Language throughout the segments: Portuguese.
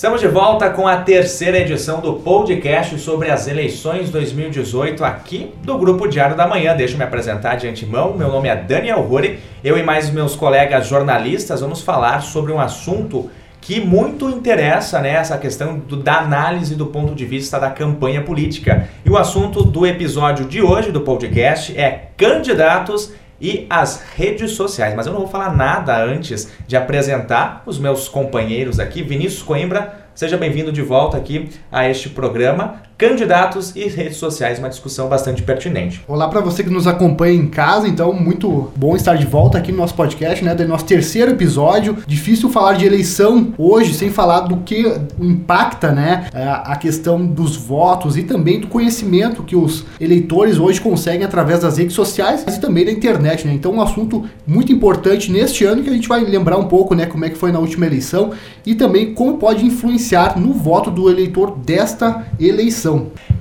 Estamos de volta com a terceira edição do podcast sobre as eleições 2018 aqui do Grupo Diário da Manhã. Deixa eu me apresentar de antemão. Meu nome é Daniel Ruri. Eu e mais meus colegas jornalistas vamos falar sobre um assunto que muito interessa né, essa questão do, da análise do ponto de vista da campanha política. E o assunto do episódio de hoje do podcast é candidatos e as redes sociais. Mas eu não vou falar nada antes de apresentar os meus companheiros aqui. Vinícius Coimbra, seja bem-vindo de volta aqui a este programa candidatos e redes sociais, uma discussão bastante pertinente. Olá para você que nos acompanha em casa, então muito bom estar de volta aqui no nosso podcast, né, do nosso terceiro episódio. Difícil falar de eleição hoje sem falar do que impacta, né, a questão dos votos e também do conhecimento que os eleitores hoje conseguem através das redes sociais e também da internet, né? Então um assunto muito importante neste ano que a gente vai lembrar um pouco, né, como é que foi na última eleição e também como pode influenciar no voto do eleitor desta eleição.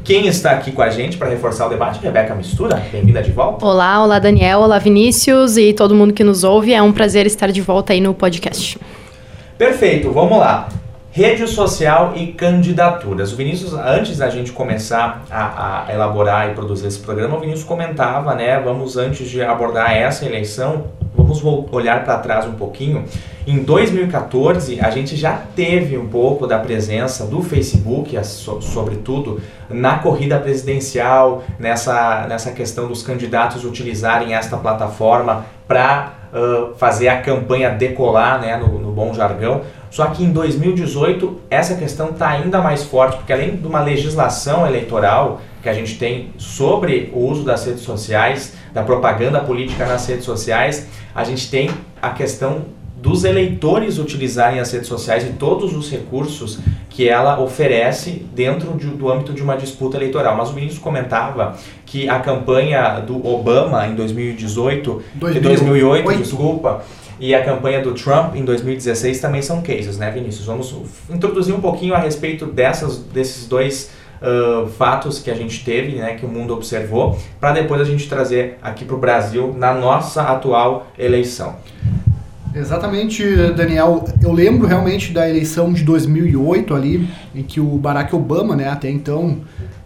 Quem está aqui com a gente para reforçar o debate? Rebeca Mistura, bem-vinda de volta. Olá, olá Daniel, olá Vinícius e todo mundo que nos ouve. É um prazer estar de volta aí no podcast. Perfeito, vamos lá. Rede social e candidaturas. O Vinícius, antes da gente começar a, a, elaborar e produzir esse programa, o Vinícius comentava, né? Vamos, antes de abordar essa eleição, vamos olhar para trás um pouquinho. Em 2014, a gente já teve um pouco da presença do Facebook, sobretudo na corrida presidencial, nessa, nessa questão dos candidatos utilizarem esta plataforma para uh, fazer a campanha decolar, né, no, no bom jargão. Só que em 2018 essa questão está ainda mais forte, porque além de uma legislação eleitoral que a gente tem sobre o uso das redes sociais, da propaganda política nas redes sociais, a gente tem a questão dos eleitores utilizarem as redes sociais e todos os recursos que ela oferece dentro de, do âmbito de uma disputa eleitoral. Mas o Vinícius comentava que a campanha do Obama em 2018, 2008, 2008 desculpa, e a campanha do Trump em 2016 também são cases, né, Vinícius? Vamos introduzir um pouquinho a respeito dessas, desses dois uh, fatos que a gente teve, né, que o mundo observou, para depois a gente trazer aqui para o Brasil na nossa atual eleição. Exatamente, Daniel. Eu lembro realmente da eleição de 2008 ali, em que o Barack Obama, né, até então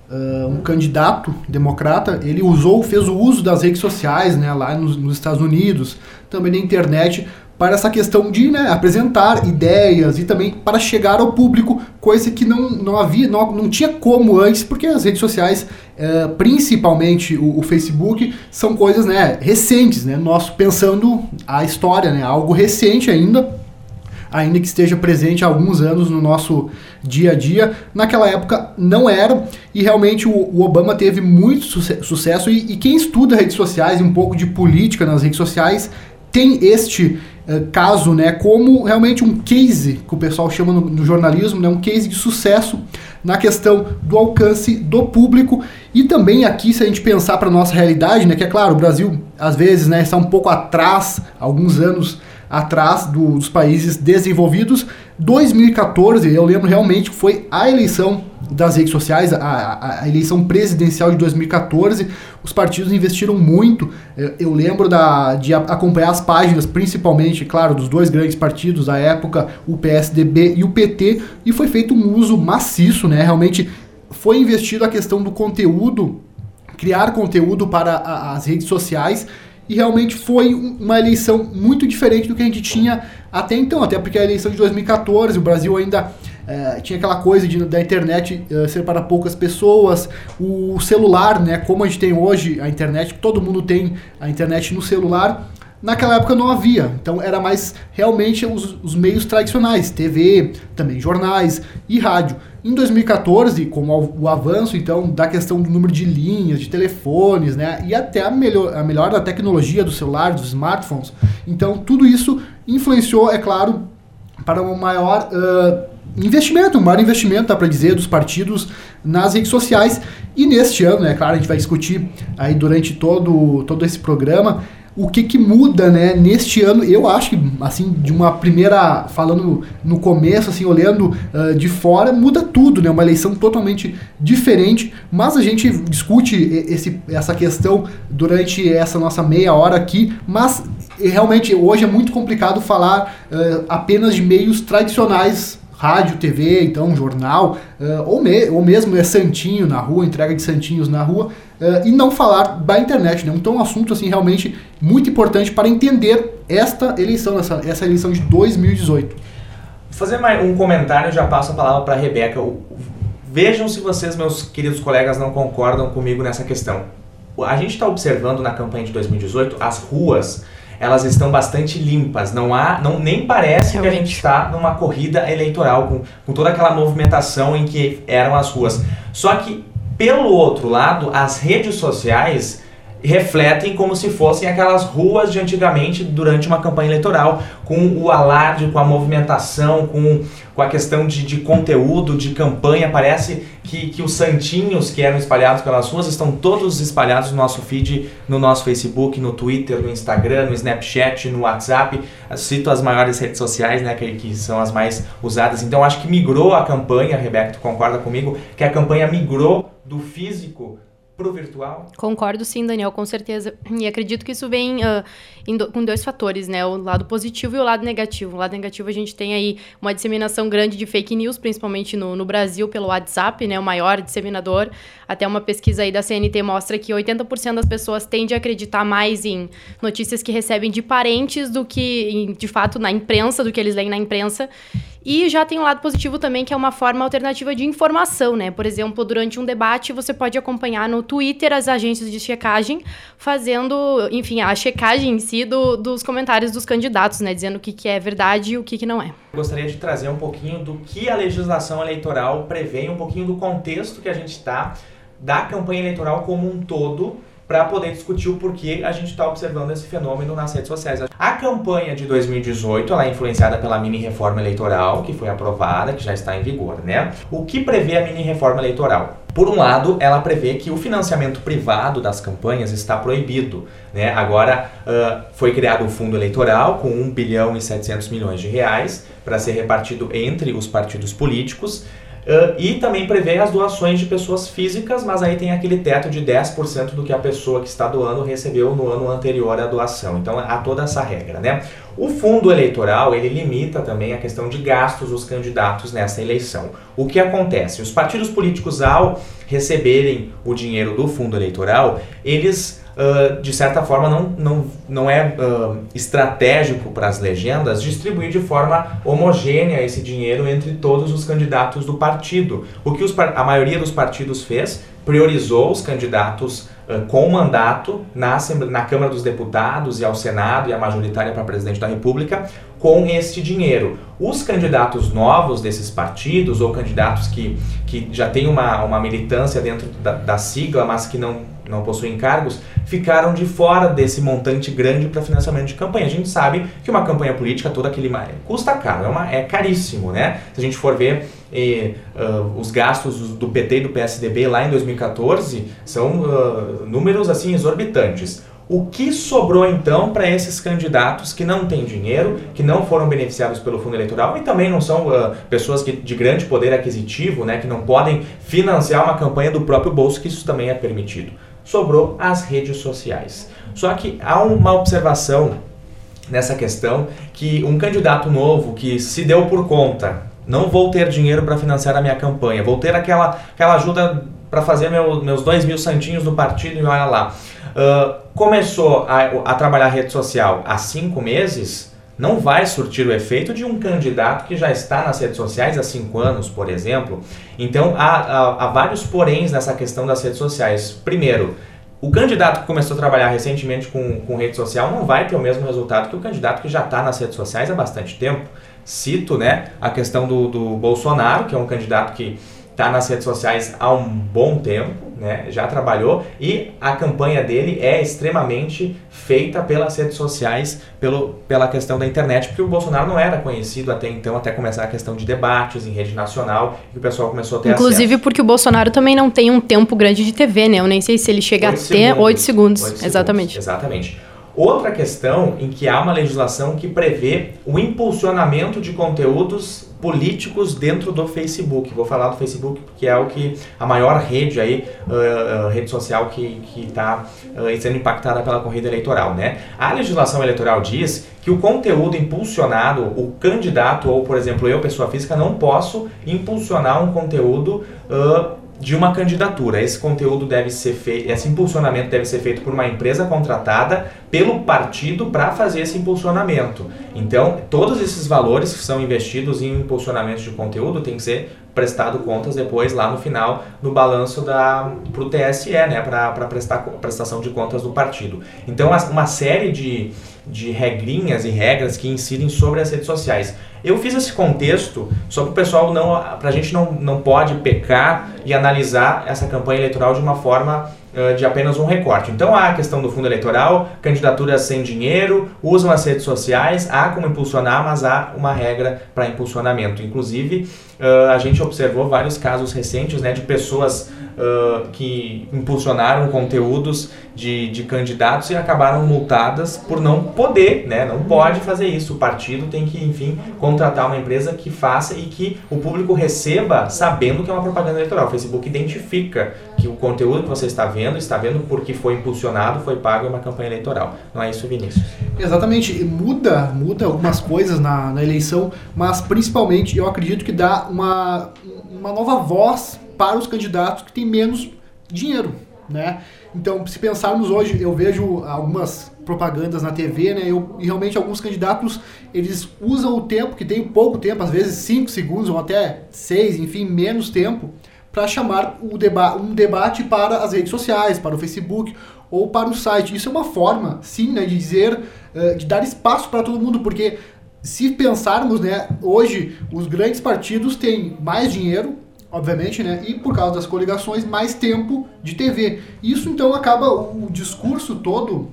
uh, um candidato democrata, ele usou, fez o uso das redes sociais, né, lá nos, nos Estados Unidos, também na internet, para essa questão de né, apresentar ideias e também para chegar ao público, coisa que não, não havia, não, não tinha como antes, porque as redes sociais, é, principalmente o, o, Facebook, são coisas né, recentes, né, nós pensando a história, né, algo recente ainda, ainda que esteja presente há alguns anos no nosso dia a dia, naquela época não era, e realmente o, o Obama teve muito sucesso, e, e quem estuda redes sociais e um pouco de política nas redes sociais tem este uh, caso né, como realmente um case, que o pessoal chama no, no, jornalismo, né, um case de sucesso na questão do alcance do público e também aqui, se a gente pensar para a nossa realidade, né, que é claro, o Brasil às vezes né, está um pouco atrás, alguns anos atrás do, dos países desenvolvidos. 2014, eu lembro realmente que foi a eleição das redes sociais, a, a, a, eleição presidencial de 2014, os partidos investiram muito. Eu, lembro da, de acompanhar as páginas, principalmente, claro, dos dois grandes partidos da época, o PSDB e o PT, e foi feito um uso maciço, né? Realmente foi investido a questão do conteúdo, criar conteúdo para a, as redes sociais e realmente foi uma eleição muito diferente do que a gente tinha até então, até porque a eleição de 2014, o Brasil ainda é, tinha aquela coisa de, da internet é, ser para poucas pessoas, o celular, né, como a gente tem hoje a internet, todo mundo tem a internet no celular, naquela época não havia. Então era mais realmente os, os, meios tradicionais, TV, também jornais e rádio. Em 2014, com o, avanço então da questão do número de linhas, de telefones, né, e até a melhor, a melhor da tecnologia do celular, dos smartphones, então tudo isso influenciou, é claro, para um maior uh, investimento, um maior investimento, dá para dizer, dos partidos nas redes sociais. E neste ano, é né, claro, a gente vai discutir aí durante todo, todo esse programa o que, que muda, né, neste ano, eu acho que, assim, de uma primeira, falando no começo, assim, olhando uh, de fora, muda tudo, né, uma eleição totalmente diferente, mas a gente discute esse, essa questão durante essa nossa meia hora aqui, mas realmente hoje é muito complicado falar uh, apenas de meios tradicionais rádio, TV, então jornal, uh, ou, me, ou mesmo é santinho na rua, entrega de santinhos na rua, uh, e não falar da internet. Né? Então é um assunto assim realmente muito importante para entender esta eleição, essa, essa eleição de 2018. Vou fazer mais um comentário, já passo a palavra para a Rebeca. Vejam se vocês, meus queridos colegas, não concordam comigo nessa questão. A gente está observando na campanha de 2018 as ruas elas estão bastante limpas. Não há, não, nem parece Realmente. que a gente está numa corrida eleitoral com, com toda aquela movimentação em que eram as ruas. Só que, pelo outro lado, as redes sociais refletem como se fossem aquelas ruas de antigamente durante uma campanha eleitoral, com o alarde, com a movimentação, com, com a questão de, de conteúdo, de campanha. Parece que, que os santinhos que eram espalhados pelas ruas estão todos espalhados no nosso feed, no nosso Facebook, no Twitter, no Instagram, no Snapchat, no WhatsApp. cito as maiores redes sociais, né, que, que são as mais usadas. Então acho que migrou a campanha, Rebeca, tu concorda comigo, que a campanha migrou do físico virtual? Concordo sim, Daniel, com certeza. E acredito que isso vem uh, do, com dois fatores, né? O lado positivo e o lado negativo. O lado negativo a gente tem aí uma disseminação grande de fake news, principalmente no, no Brasil, pelo WhatsApp, né? O maior disseminador. Até uma pesquisa aí da CNT mostra que 80% das pessoas tendem a acreditar mais em notícias que recebem de parentes do que, de fato, na imprensa, do que eles leem na imprensa. E já tem um lado positivo também, que é uma forma alternativa de informação, né? Por exemplo, durante um debate, você pode acompanhar no Twitter as agências de checagem fazendo, enfim, a checagem em si do, dos comentários dos candidatos, né? Dizendo o que, que é verdade e o que, que não é. Gostaria de trazer um pouquinho do que a legislação eleitoral prevê, um pouquinho do contexto que a gente está, da campanha eleitoral como um todo para poder discutir o porquê a gente está observando esse fenômeno nas redes sociais. A campanha de 2018 ela é influenciada pela mini reforma eleitoral que foi aprovada, que já está em vigor, né? O que prevê a mini reforma eleitoral? Por um lado, ela prevê que o financiamento privado das campanhas está proibido. Né? Agora uh, foi criado um fundo eleitoral com 1 bilhão e 700 milhões de reais para ser repartido entre os partidos políticos. Uh, e também prevê as doações de pessoas físicas, mas aí tem aquele teto de 10% do que a pessoa que está doando recebeu no ano anterior à doação. Então há toda essa regra, né? O fundo eleitoral, ele limita também a questão de gastos dos candidatos nessa eleição. O que acontece? Os partidos políticos, ao receberem o dinheiro do fundo eleitoral, eles uh, de certa forma, não, não, não é uh, estratégico para as legendas distribuir de forma homogênea esse dinheiro entre todos os candidatos do partido. O que os, a maioria dos partidos fez, priorizou os candidatos uh, com mandato na, na Câmara dos Deputados e ao Senado e a majoritária para presidente da República com este dinheiro. Os candidatos novos desses partidos ou candidatos que, que já têm uma, uma militância dentro da, da sigla, mas que não não possuem cargos, ficaram de fora desse montante grande para financiamento de campanha. A gente sabe que uma campanha política, toda aquele custa caro, é, uma, é caríssimo, né? Se a gente for ver uh, os gastos do PT e do PSDB lá em 2014, são uh, números assim exorbitantes. O que sobrou então para esses candidatos que não têm dinheiro, que não foram beneficiados pelo fundo eleitoral e também não são uh, pessoas que, de grande poder aquisitivo, né, que não podem financiar uma campanha do próprio bolso, que isso também é permitido? Sobrou as redes sociais. Só que há uma observação nessa questão que um candidato novo que se deu por conta, não vou ter dinheiro para financiar a minha campanha, vou ter aquela, aquela ajuda para fazer meu, meus dois mil santinhos do partido e olha lá. Uh, começou a, a trabalhar rede social há cinco meses, não vai surtir o efeito de um candidato que já está nas redes sociais há cinco anos, por exemplo. Então há, há, há vários poréns nessa questão das redes sociais. Primeiro, o candidato que começou a trabalhar recentemente com, com rede social não vai ter o mesmo resultado que o candidato que já está nas redes sociais há bastante tempo. Cito né, a questão do, do Bolsonaro, que é um candidato que está nas redes sociais há um bom tempo, né? já trabalhou e a campanha dele é extremamente feita pelas redes sociais, pelo, pela questão da internet, porque o Bolsonaro não era conhecido até então, até começar a questão de debates em rede nacional, e o pessoal começou a ter Inclusive acesso. porque o Bolsonaro também não tem um tempo grande de TV, né? Eu nem sei se ele chega a ter 8 segundos. segundos. Exatamente. Exatamente. Outra questão em que há uma legislação que prevê o impulsionamento de conteúdos políticos dentro do Facebook. Vou falar do Facebook porque é o que a maior rede aí, uh, rede social que está uh, sendo impactada pela corrida eleitoral, né? A legislação eleitoral diz que o conteúdo impulsionado, o candidato ou, por exemplo, eu, pessoa física, não posso impulsionar um conteúdo uh, de uma candidatura. Esse conteúdo deve ser feito, esse impulsionamento deve ser feito por uma empresa contratada pelo partido para fazer esse impulsionamento. Então, todos esses valores que são investidos em impulsionamento de conteúdo têm que ser prestado contas depois lá no final no balanço da para o TSE, né, para prestar prestação de contas do partido. Então, uma série de, de regrinhas e regras que incidem sobre as redes sociais. Eu fiz esse contexto só para o pessoal não, para a gente não, não pode pecar e analisar essa campanha eleitoral de uma forma de apenas um recorte. Então há a questão do fundo eleitoral, candidaturas sem dinheiro, usam as redes sociais, há como impulsionar, mas há uma regra para impulsionamento. Inclusive, uh, a gente observou vários casos recentes né, de pessoas uh, que impulsionaram conteúdos de, de candidatos e acabaram multadas por não poder, né? Não pode fazer isso. O partido tem que, enfim, contratar uma empresa que faça e que o público receba sabendo que é uma propaganda eleitoral. O Facebook identifica que o conteúdo que você está vendo, está vendo porque foi impulsionado, foi pago em uma campanha eleitoral. Não é isso, Vinícius? Exatamente. Muda, muda algumas coisas na, na eleição, mas principalmente eu acredito que dá uma, uma nova voz para os candidatos que têm menos dinheiro, né? Então, se pensarmos hoje, eu vejo algumas propagandas na TV, né? Eu, e realmente alguns candidatos, eles usam o tempo, que tem pouco tempo, às vezes 5 segundos ou até 6, enfim, menos tempo, para chamar deba um debate para as redes sociais, para o Facebook ou para o site. Isso é uma forma, sim, né, de dizer, uh, de dar espaço para todo mundo, porque se pensarmos, né, hoje os grandes partidos têm mais dinheiro, obviamente, né? E por causa das coligações, mais tempo de TV. Isso então acaba o discurso todo,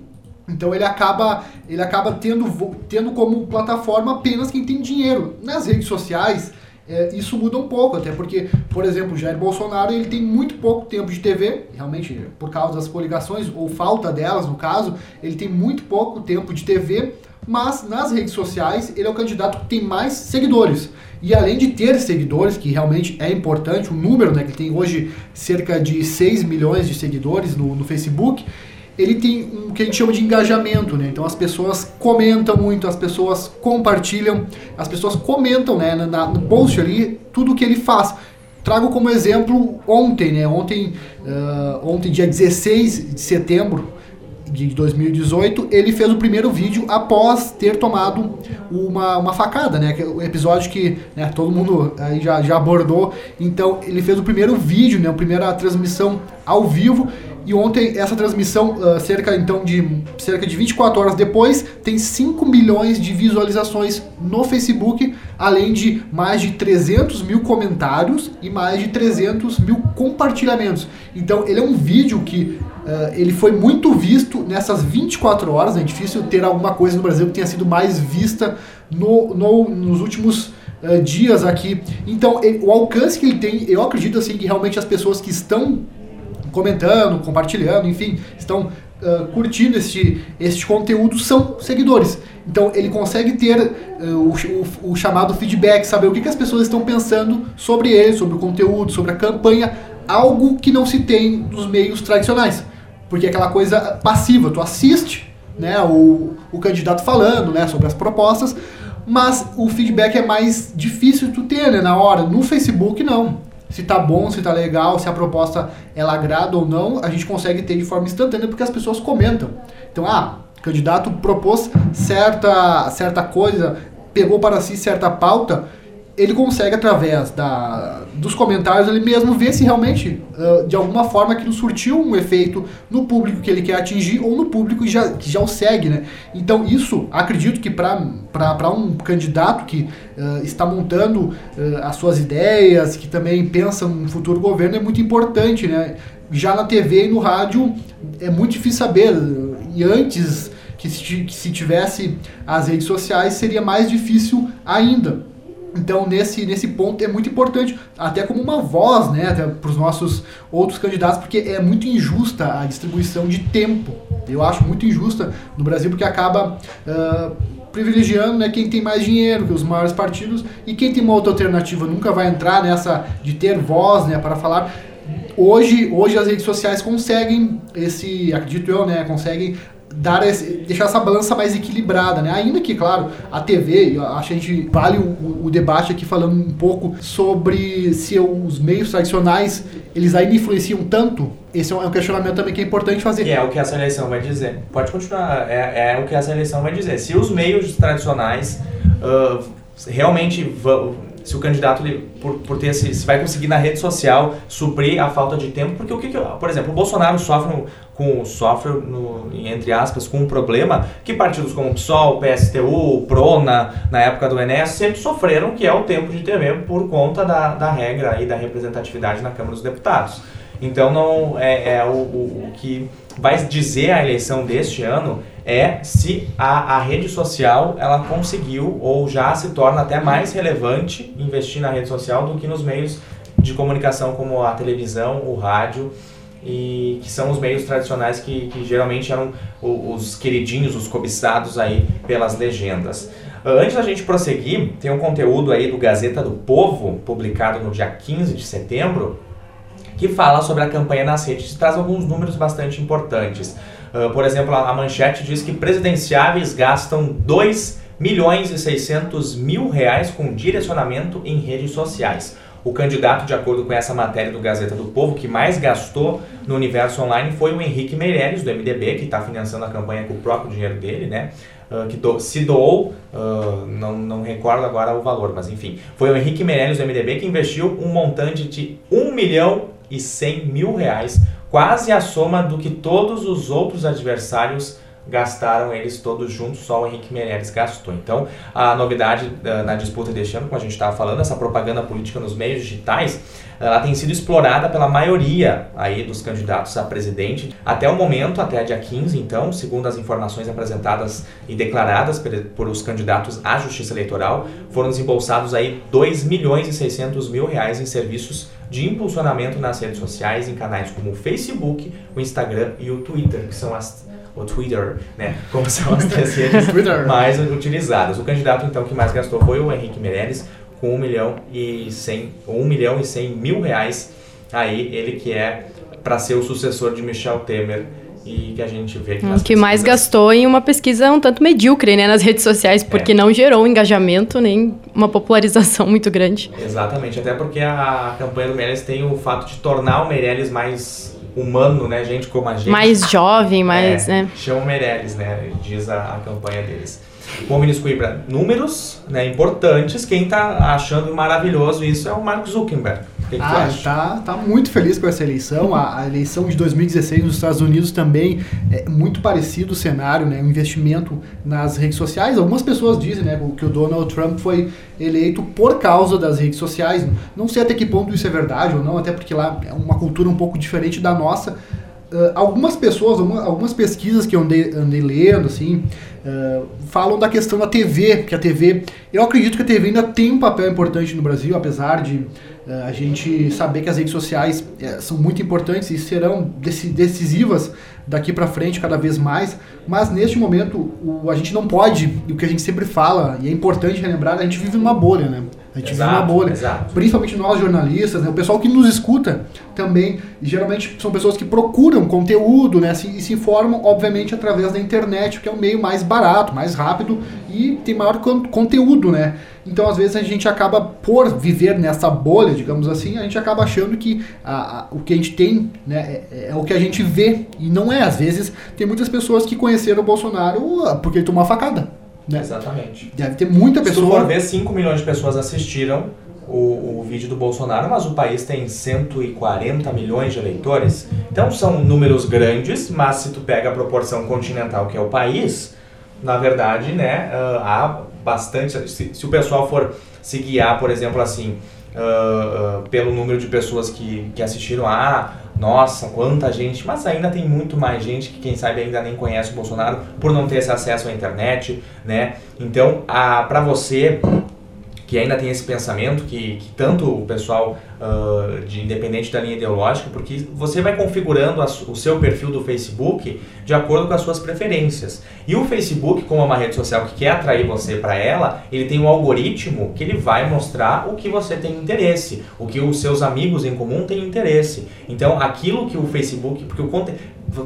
então ele acaba ele acaba tendo tendo como plataforma apenas quem tem dinheiro. Nas redes sociais, é, isso muda um pouco, até porque, por exemplo, Jair Bolsonaro ele tem muito pouco tempo de TV, realmente por causa das coligações, ou falta delas no caso, ele tem muito pouco tempo de TV, mas nas redes sociais ele é o candidato que tem mais seguidores. E além de ter seguidores, que realmente é importante, o número, né, que tem hoje cerca de 6 milhões de seguidores no, no Facebook, ele tem o que a gente chama de engajamento, né? Então as pessoas comentam muito, as pessoas compartilham, as pessoas comentam, né, na, no post ali, tudo que ele faz. Trago como exemplo ontem, né? Ontem, uh, ontem dia 16 de setembro, de 2018, ele fez o primeiro vídeo após ter tomado uma, uma facada, né? É o episódio que né, todo mundo aí já, já abordou. Então, ele fez o primeiro vídeo, né? A primeira transmissão ao vivo. E ontem essa transmissão, uh, cerca então de cerca de 24 horas depois, tem 5 milhões de visualizações no Facebook, além de mais de 300 mil comentários e mais de 300 mil compartilhamentos. Então ele é um vídeo que Uh, ele foi muito visto nessas 24 horas. É difícil ter alguma coisa no Brasil que tenha sido mais vista no, no nos últimos uh, dias aqui. Então, ele, o alcance que ele tem, eu acredito assim que realmente as pessoas que estão comentando, compartilhando, enfim, estão uh, curtindo este, este conteúdo são seguidores. Então ele consegue ter uh, o, o, o, chamado feedback, saber o que, que as pessoas estão pensando sobre ele, sobre o conteúdo, sobre a campanha, algo que não se tem nos meios tradicionais. Porque é aquela coisa passiva, tu assiste né, o, o candidato falando né, sobre as propostas, mas o feedback é mais difícil tu ter né, na hora. No Facebook não se tá bom, se tá legal, se a proposta ela agrada ou não, a gente consegue ter de forma instantânea porque as pessoas comentam. Então, ah, o candidato propôs certa, certa coisa, pegou para si certa pauta, ele consegue, através da, dos comentários, ele mesmo ver se realmente, uh, de alguma forma, aquilo surtiu um efeito no público que ele quer atingir ou no público que já, que já o segue, né? Então, isso, acredito que para um candidato que uh, está montando uh, as suas ideias, que também pensa no futuro governo, é muito importante, né? Já na TV e no rádio é muito difícil saber. E antes que se, que se tivesse as redes sociais, seria mais difícil ainda. Então, nesse, nesse ponto é muito importante, até como uma voz né, para os nossos outros candidatos, porque é muito injusta a distribuição de tempo. Eu acho muito injusta no Brasil, porque acaba uh, privilegiando né, quem tem mais dinheiro, que os maiores partidos, e quem tem uma outra alternativa nunca vai entrar nessa de ter voz né, para falar. Hoje, hoje as redes sociais conseguem esse, acredito eu, né, conseguem dar esse, deixar essa balança mais equilibrada, né? Ainda que, claro, a TV, acho que a gente vale o, o, debate aqui falando um pouco sobre se os meios tradicionais eles ainda influenciam tanto. Esse é um questionamento também que é importante fazer. Que é o que essa eleição vai dizer. Pode continuar. É, é o que essa eleição vai dizer. Se os meios tradicionais uh, realmente vão se o candidato, por, por ter se vai conseguir na rede social suprir a falta de tempo, porque o que, que por exemplo, o Bolsonaro sofre com sofre no, entre aspas com um problema que partidos como o PSOL, PSTU, PRONA, na época do Enes, sempre sofreram, que é o tempo de TV por conta da, da regra e da representatividade na Câmara dos Deputados. Então não é, é o, o, o que vai dizer a eleição deste ano é se a, a rede social ela conseguiu ou já se torna até mais relevante investir na rede social do que nos meios de comunicação como a televisão, o rádio e que são os meios tradicionais que, que geralmente eram os, os queridinhos, os cobiçados aí pelas legendas. Antes da gente prosseguir, tem um conteúdo aí do Gazeta do Povo, publicado no dia 15 de setembro, que fala sobre a campanha nas redes e traz alguns números bastante importantes. Uh, por exemplo, a, manchete diz que presidenciáveis gastam 2 milhões e 600 mil reais com direcionamento em redes sociais. O candidato, de acordo com essa matéria do Gazeta do Povo, que mais gastou no universo online foi o Henrique Meirelles, do MDB, que está financiando a campanha com o próprio dinheiro dele, né? Uh, que do, se doou, uh, não, não recordo agora o valor, mas enfim. Foi o Henrique Meirelles, do MDB, que investiu um montante de 1 milhão e 100 mil reais, quase a soma do que todos os outros adversários gastaram eles todos juntos, só o Henrique Meirelles gastou. Então, a novidade uh, na disputa deste ano, como a gente estava falando, essa propaganda política nos meios digitais, ela tem sido explorada pela maioria aí dos candidatos a presidente. Até o momento, até dia 15, então, segundo as informações apresentadas e declaradas por, por os candidatos à Justiça Eleitoral, foram desembolsados aí 2 milhões e 600 mil reais em serviços de impulsionamento nas redes sociais, em canais como o Facebook, o Instagram e o Twitter, que são as o Twitter, né? Como são as três redes mais utilizadas. O candidato, então, que mais gastou foi o Henrique Meirelles, com 1 milhão e 100, 1 milhão e 100 mil reais. Aí, ele que é para ser o sucessor de Michel Temer e que a gente vê que, hum, que mais gastou em uma pesquisa um tanto medíocre né, nas redes sociais, porque é. não gerou engajamento nem uma popularização muito grande. Exatamente, até porque a campanha do Meirelles tem o fato de tornar o Meirelles mais humano, né? Gente como a gente. Mais jovem, mais, é, né? Chama Meirelles, né? Diz a, a campanha deles. Bom, Vinícius Coimbra, números né, importantes. Quem está achando maravilhoso isso é o Mark Zuckerberg. Que que ah, tá, tá muito feliz com essa eleição. A, a, eleição de 2016 nos Estados Unidos também é muito parecido o cenário, né? O investimento nas redes sociais. Algumas pessoas dizem, né, que o Donald Trump foi eleito por causa das redes sociais. Não sei até que ponto isso é verdade ou não, até porque lá é uma cultura um pouco diferente da nossa. Uh, algumas pessoas, algumas pesquisas que eu andei, andei lendo, assim, uh, falam da questão da TV, que a TV, eu acredito que a TV ainda tem um papel importante no Brasil, apesar de uh, a gente saber que as redes sociais são muito importantes e serão decisivas daqui para frente cada vez mais, mas neste momento o, a gente não pode, e o que a gente sempre fala, e é importante relembrar, a gente vive numa bolha, né? A gente exato, vive uma bolha. Exato. Principalmente nós jornalistas, né? o pessoal que nos escuta também, geralmente são pessoas que procuram conteúdo, né? E se informam, obviamente, através da internet, que é o meio mais barato, mais rápido e tem maior con conteúdo, né? Então, às vezes, a gente acaba, por viver nessa bolha, digamos assim, a gente acaba achando que a, a, o que a gente tem né, é, é, o que a gente vê. E não é. Às vezes, tem muitas pessoas que conheceram o Bolsonaro ah, porque ele tomou uma facada. Né? Exatamente. Deve ter muita pessoa. Se tu for ver, 5 milhões de pessoas assistiram o, o vídeo do Bolsonaro, mas o país tem 140 milhões de eleitores. Então são números grandes, mas se tu pega a proporção continental que é o país, na verdade, né, uh, há bastante. Se, se, o pessoal for se guiar, por exemplo, assim, uh, uh, pelo número de pessoas que, que assistiram a nossa, quanta gente, mas ainda tem muito mais gente que quem sabe ainda nem conhece o Bolsonaro por não ter esse acesso à internet, né? Então, para você que ainda tem esse pensamento que, que tanto o pessoal uh, de independente da linha ideológica, porque você vai configurando a, o seu perfil do Facebook de acordo com as suas preferências. E o Facebook, como é uma rede social que quer atrair você para ela, ele tem um algoritmo que ele vai mostrar o que você tem interesse, o que os seus amigos em comum têm interesse. Então, aquilo que o Facebook, porque o conteúdo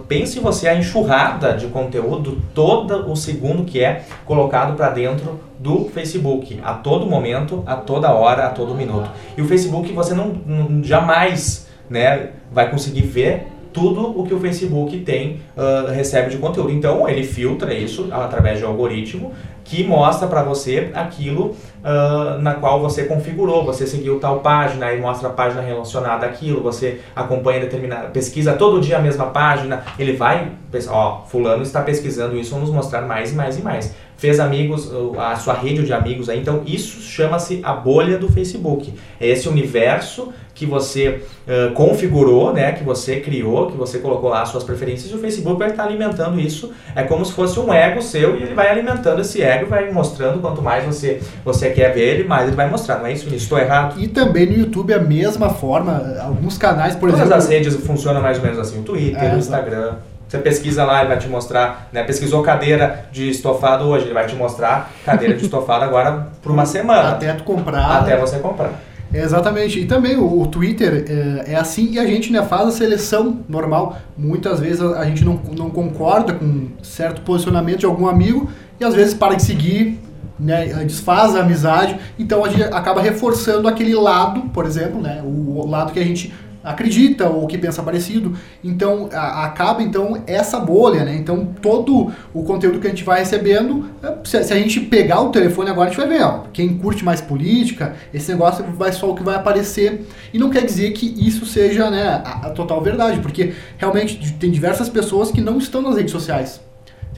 pense você a enxurrada de conteúdo todo o segundo que é colocado para dentro do Facebook, a todo momento, a toda hora, a todo minuto. E o Facebook você não, não jamais né, vai conseguir ver tudo o que o Facebook tem, uh, recebe de conteúdo. Então, ele filtra isso através de um algoritmo que mostra para você aquilo uh, na qual você configurou. Você seguiu tal página e mostra a página relacionada àquilo. Você acompanha determinada pesquisa todo dia a mesma página. Ele vai, ó, fulano está pesquisando isso, vamos mostrar mais e mais e mais fez amigos, a sua rede de amigos aí. Então, isso chama-se a bolha do Facebook. É esse universo que você uh, configurou, né, que você criou, que você colocou lá as suas preferências e o Facebook vai estar alimentando isso. É como se fosse um ego seu e ele vai alimentando esse ego, vai mostrando quanto mais você você quer ver ele, mais ele vai mostrar. Não é isso? Estou errado? E também no YouTube a mesma forma, alguns canais, por Todas exemplo... as redes funcionam mais ou menos assim, o Twitter, é, o Instagram. Você pesquisa lá, ele vai te mostrar, né? Pesquisou cadeira de estofado hoje, ele vai te mostrar cadeira de estofado agora por uma semana. Até tu comprar. Até você comprar. Exatamente. E também o, o Twitter é, é, assim e a gente né, faz a seleção normal. Muitas vezes a, a, gente não, não concorda com certo posicionamento de algum amigo e às vezes para de seguir, né, desfaz a amizade. Então a gente acaba reforçando aquele lado, por exemplo, né, o, o lado que a gente acredita ou que pensa parecido. Então a, acaba então essa bolha, né? Então todo o conteúdo que a gente vai recebendo, é, se, se, a gente pegar o telefone agora a gente vai ver, ó, quem curte mais política, esse negócio vai só o que vai aparecer e não quer dizer que isso seja, né, a, a total verdade, porque realmente tem diversas pessoas que não estão nas redes sociais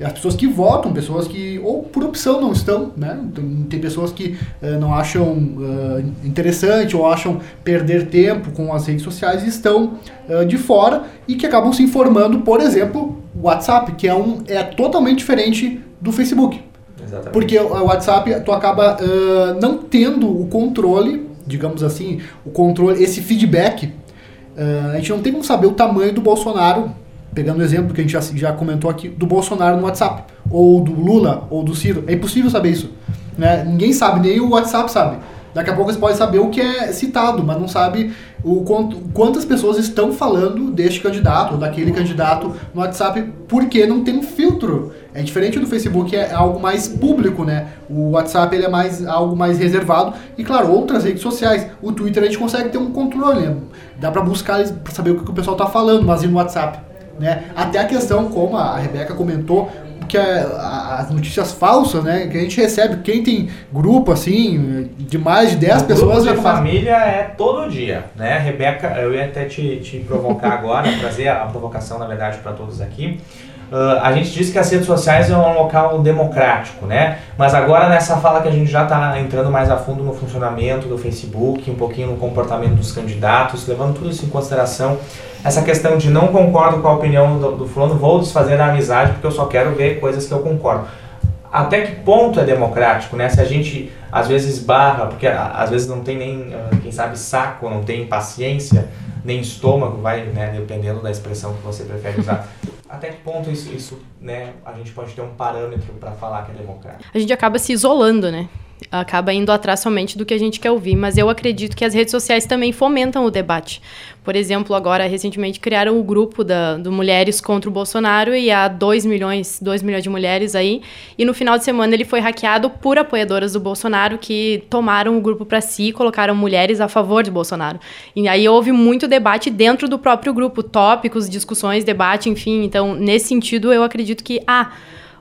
as pessoas que votam, pessoas que ou por opção não estão, né? Tem pessoas que uh, não acham uh, interessante ou acham perder tempo com as redes sociais e estão uh, de fora e que acabam se informando, por exemplo, o WhatsApp, que é um é totalmente diferente do Facebook. Exatamente. Porque o WhatsApp tu acaba não tendo o controle, digamos assim, o controle, esse feedback. a gente não tem como saber o tamanho do Bolsonaro pegando o exemplo que a gente já, já comentou aqui, do Bolsonaro no WhatsApp, ou do Lula, ou do Ciro. É impossível saber isso. Né? Ninguém sabe, nem o WhatsApp sabe. Daqui a pouco você pode saber o que é citado, mas não sabe o quanto, quantas pessoas estão falando deste candidato ou daquele candidato no WhatsApp, porque não tem um filtro. É diferente do Facebook, é algo mais público, né? O WhatsApp ele é mais algo mais reservado e claro, outras redes sociais. O Twitter a gente consegue ter um controle, né? dá para buscar para saber o que o pessoal está falando, mas e no WhatsApp né? Até a questão, como a Rebeca comentou, que é as notícias falsas, né, que a gente recebe, quem tem grupo assim, de mais de 10 pessoas. Grupo de família é todo dia, né? Rebeca, eu ia até te, te provocar agora, trazer a provocação, na verdade, para todos aqui. Uh, a gente disse que as redes sociais é um local democrático, né? Mas agora nessa fala que a gente já está entrando mais a fundo no funcionamento do Facebook, um pouquinho no comportamento dos candidatos, levando tudo isso em consideração, essa questão de não concordo com a opinião do, do fulano, vou desfazer da amizade porque eu só quero ver coisas que eu concordo. Até que ponto é democrático, né? Se a gente às vezes barra, porque às vezes não tem nem, ah, quem sabe, saco, não tem paciência, nem estômago, vai, né, dependendo da expressão que você prefere usar. Até que ponto isso, isso né, a gente pode ter um parâmetro para falar que é democrático? A gente acaba se isolando, né? Acaba indo atrás somente do que a gente quer ouvir, mas eu acredito que as redes sociais também fomentam o debate. Por exemplo, agora, recentemente, criaram o grupo da, do Mulheres contra o Bolsonaro e há 2 milhões, 2 milhões de mulheres aí, e no final de semana ele foi hackeado por apoiadoras do Bolsonaro que tomaram o grupo para si e colocaram mulheres a favor de Bolsonaro. E aí houve muito debate dentro do próprio grupo, tópicos, discussões, debate, enfim. Então, nesse sentido, eu acredito que, ah,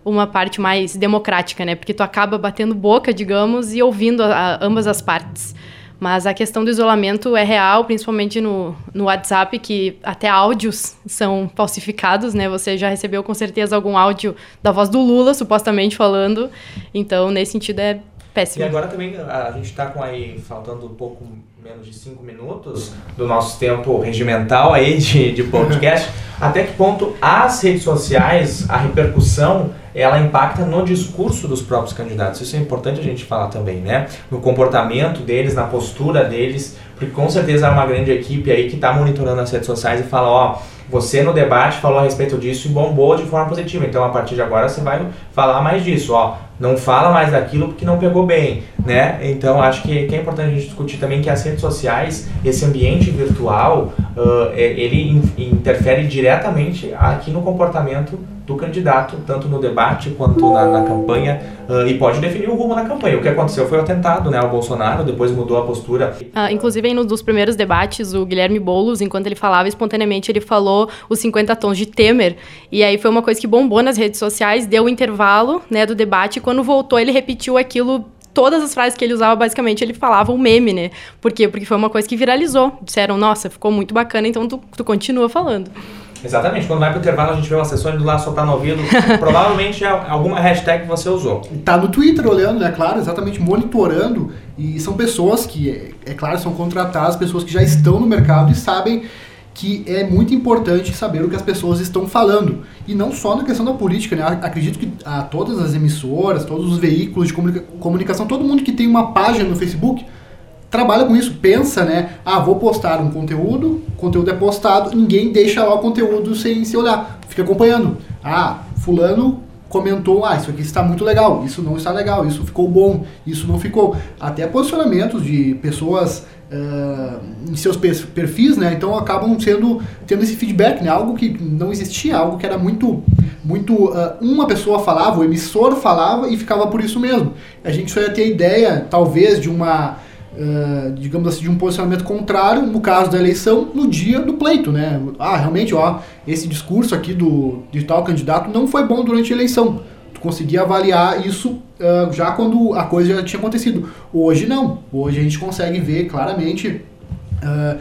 uma parte mais democrática, né? Porque tu acaba batendo boca, digamos, e ouvindo a, a, ambas as partes. Mas a questão do isolamento é real, principalmente no, no WhatsApp, que até áudios são falsificados, né? Você já recebeu com certeza algum áudio da voz do Lula, supostamente falando. Então, nesse sentido, é péssimo. E agora também a gente está com aí, faltando um pouco menos de cinco minutos do nosso tempo regimental aí de, de podcast. até que ponto as redes sociais, a repercussão ela impacta no discurso dos próprios candidatos. Isso é importante a gente falar também, né? No comportamento deles, na postura deles, porque com certeza há uma grande equipe aí que está monitorando as redes sociais e fala, ó, você no debate falou a respeito disso e bombou de forma positiva. Então a partir de agora você vai falar mais disso, ó. Não fala mais daquilo porque não pegou bem, né? Então acho que, que é importante a gente discutir também que as redes sociais, esse ambiente virtual, uh, ele in, interfere diretamente aqui no comportamento do candidato, tanto no debate quanto na, na campanha, uh, e pode definir o rumo na campanha. O que aconteceu foi o atentado né, ao Bolsonaro, depois mudou a postura. Uh, inclusive, nos dos primeiros debates, o Guilherme Boulos, enquanto ele falava espontaneamente, ele falou os 50 tons de Temer, e aí foi uma coisa que bombou nas redes sociais, deu o um intervalo né, do debate, e quando voltou ele repetiu aquilo todas as frases que ele usava, basicamente, ele falava um meme, né? Por quê? Porque foi uma coisa que viralizou. Disseram, nossa, ficou muito bacana, então tu, tu continua falando. Exatamente. Quando vai pro intervalo, a gente vê uma sessão do lá soprar no ouvido. provavelmente é alguma hashtag que você usou. Tá no Twitter olhando, é né, claro, exatamente monitorando. E são pessoas que, é, é claro, são contratadas, pessoas que já estão no mercado e sabem que é muito importante saber o que as pessoas estão falando. E não só na questão da política, né? Acredito que a, todas as emissoras, todos os veículos de comunica comunicação, todo mundo que tem uma página no Facebook trabalha com isso, pensa, né? Ah, vou postar um conteúdo, o conteúdo é postado, ninguém deixa lá o conteúdo sem se olhar, fica acompanhando. Ah, fulano comentou, ah, isso aqui está muito legal, isso não está legal, isso ficou bom, isso não ficou. Até posicionamentos de pessoas uh, em seus perfis, né? Então acabam sendo tendo esse feedback, né? Algo que não existia, algo que era muito muito uh, uma pessoa falava, o emissor falava e ficava por isso mesmo. A gente só ia ter ideia, talvez, de uma Uh, digamos assim, de um posicionamento contrário, no caso da eleição, no dia do pleito, né? Ah, realmente, ó, esse discurso aqui do de tal candidato não foi bom durante a eleição. Tu conseguia avaliar isso uh, já quando a coisa já tinha acontecido. Hoje não. Hoje a gente consegue ver claramente uh,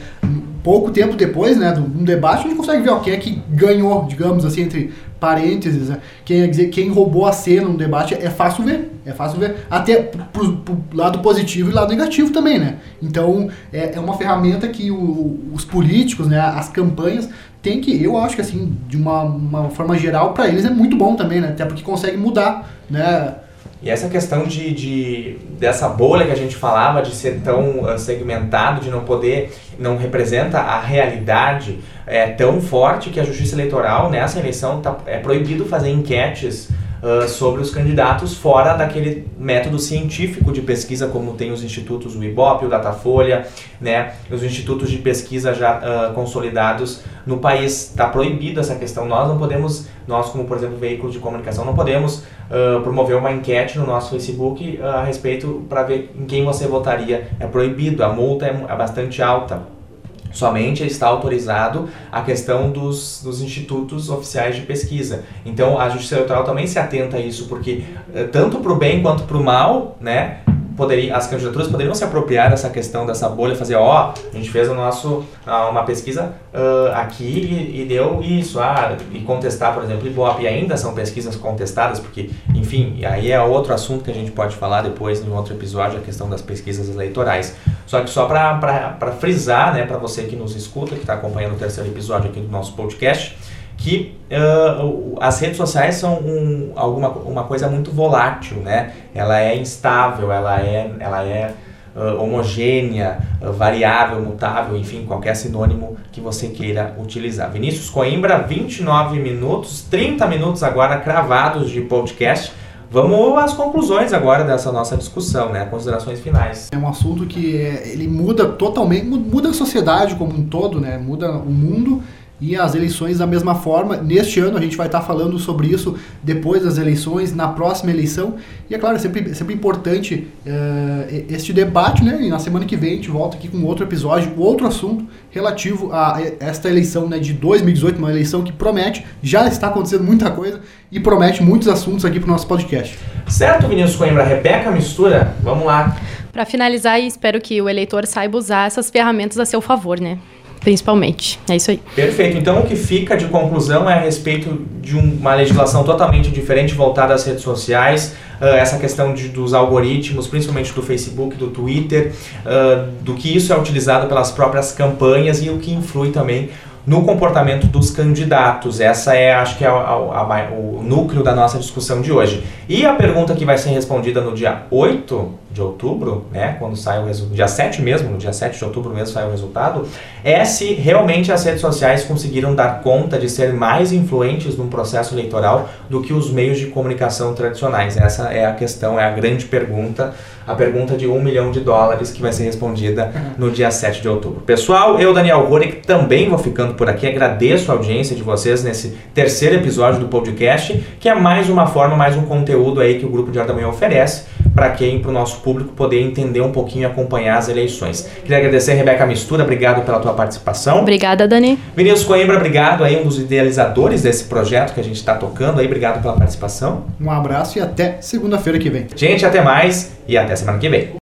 pouco tempo depois, né, de um debate, a gente consegue ver ó, quem é que ganhou, digamos assim, entre parênteses, né? quem, é quem roubou a cena no debate, é fácil ver, é fácil ver, até pro, pro lado positivo e lado negativo também, né? Então, é, é uma ferramenta que o, os políticos, né, as campanhas, tem que, eu acho que assim, de uma, uma forma geral, para eles é muito bom também, né? Até porque consegue mudar, né? E essa questão de, de, dessa bolha que a gente falava, de ser tão ah, segmentado, de não poder, não representa a realidade é tão forte que a Justiça Eleitoral, nessa eleição, tá, é proibido fazer enquetes uh, sobre os candidatos fora daquele método científico de pesquisa, como tem os institutos, o IBOP, o Datafolha, né, os institutos de pesquisa já uh, consolidados no país. Está proibido essa questão. Nós não podemos, nós como, por exemplo, veículos de comunicação, não podemos uh, promover uma enquete no nosso Facebook a respeito para ver em quem você votaria. É proibido, a multa é, é bastante alta. Somente está autorizado a questão dos, dos institutos oficiais de pesquisa. Então a Justiça Eleitoral também se atenta a isso, porque tanto para o bem quanto para o mal, né, poderia, as candidaturas poderiam se apropriar dessa questão, dessa bolha, fazer, ó, a gente fez o nosso, uma pesquisa uh, aqui e, e, deu isso, ah, e contestar, por exemplo, Ibope, e ainda são pesquisas contestadas, porque, enfim, aí é outro assunto que a gente pode falar depois em outro episódio, a questão das pesquisas eleitorais. Só que só para frisar, né, para você que nos escuta, que está acompanhando o terceiro episódio aqui do nosso podcast, que uh, as redes sociais são um, alguma, uma coisa muito volátil, né? Ela é instável, ela é, ela é uh, homogênea, uh, variável, mutável, enfim, qualquer sinônimo que você queira utilizar. Vinícius Coimbra, 29 minutos, 30 minutos agora cravados de podcast. Vamos às conclusões agora dessa nossa discussão, né? Considerações finais. É um assunto que é, ele muda totalmente, muda a sociedade como um todo, né? Muda o mundo e as eleições da mesma forma. Neste ano a gente vai estar falando sobre isso depois das eleições, na próxima eleição. E é claro, é sempre, é sempre importante uh, este debate, né? E na semana que vem a gente volta aqui com outro episódio, outro assunto relativo a esta eleição né, de 2018, uma eleição que promete, já está acontecendo muita coisa e promete muitos assuntos aqui para o nosso podcast. Certo, Vinícius Coimbra, Rebeca Mistura, vamos lá. Para finalizar, espero que o eleitor saiba usar essas ferramentas a seu favor, né? Principalmente. É isso aí. Perfeito. Então, o que fica de conclusão é a respeito de uma legislação totalmente diferente voltada às redes sociais, uh, essa questão de, dos algoritmos, principalmente do Facebook, do Twitter, uh, do que isso é utilizado pelas próprias campanhas e o que influi também no comportamento dos candidatos. Essa é, acho que é a, a, a, o núcleo da nossa discussão de hoje. E a pergunta que vai ser respondida no dia 8 de outubro, né, quando sai o resultado, dia 7 mesmo, no dia 7 de outubro mesmo sai o resultado, é se realmente as redes sociais conseguiram dar conta de ser mais influentes num processo eleitoral do que os meios de comunicação tradicionais. Essa é a questão, é a grande pergunta, a pergunta de um milhão de dólares que vai ser respondida no dia 7 de outubro. Pessoal, eu, Daniel Rorick, também vou ficando por aqui, agradeço a audiência de vocês nesse terceiro episódio do podcast, que é mais uma forma, mais um conteúdo aí que o Grupo de Hora da Manhã oferece para quem, para o nosso público poder entender um pouquinho e acompanhar as eleições. Queria agradecer a Rebeca Mistura, obrigado pela tua participação. Obrigada, Dani. Vinícius Coimbra, obrigado aí, um dos idealizadores desse projeto que a gente está tocando aí, obrigado pela participação. Um abraço e até segunda-feira que vem. Gente, até mais e até semana que vem.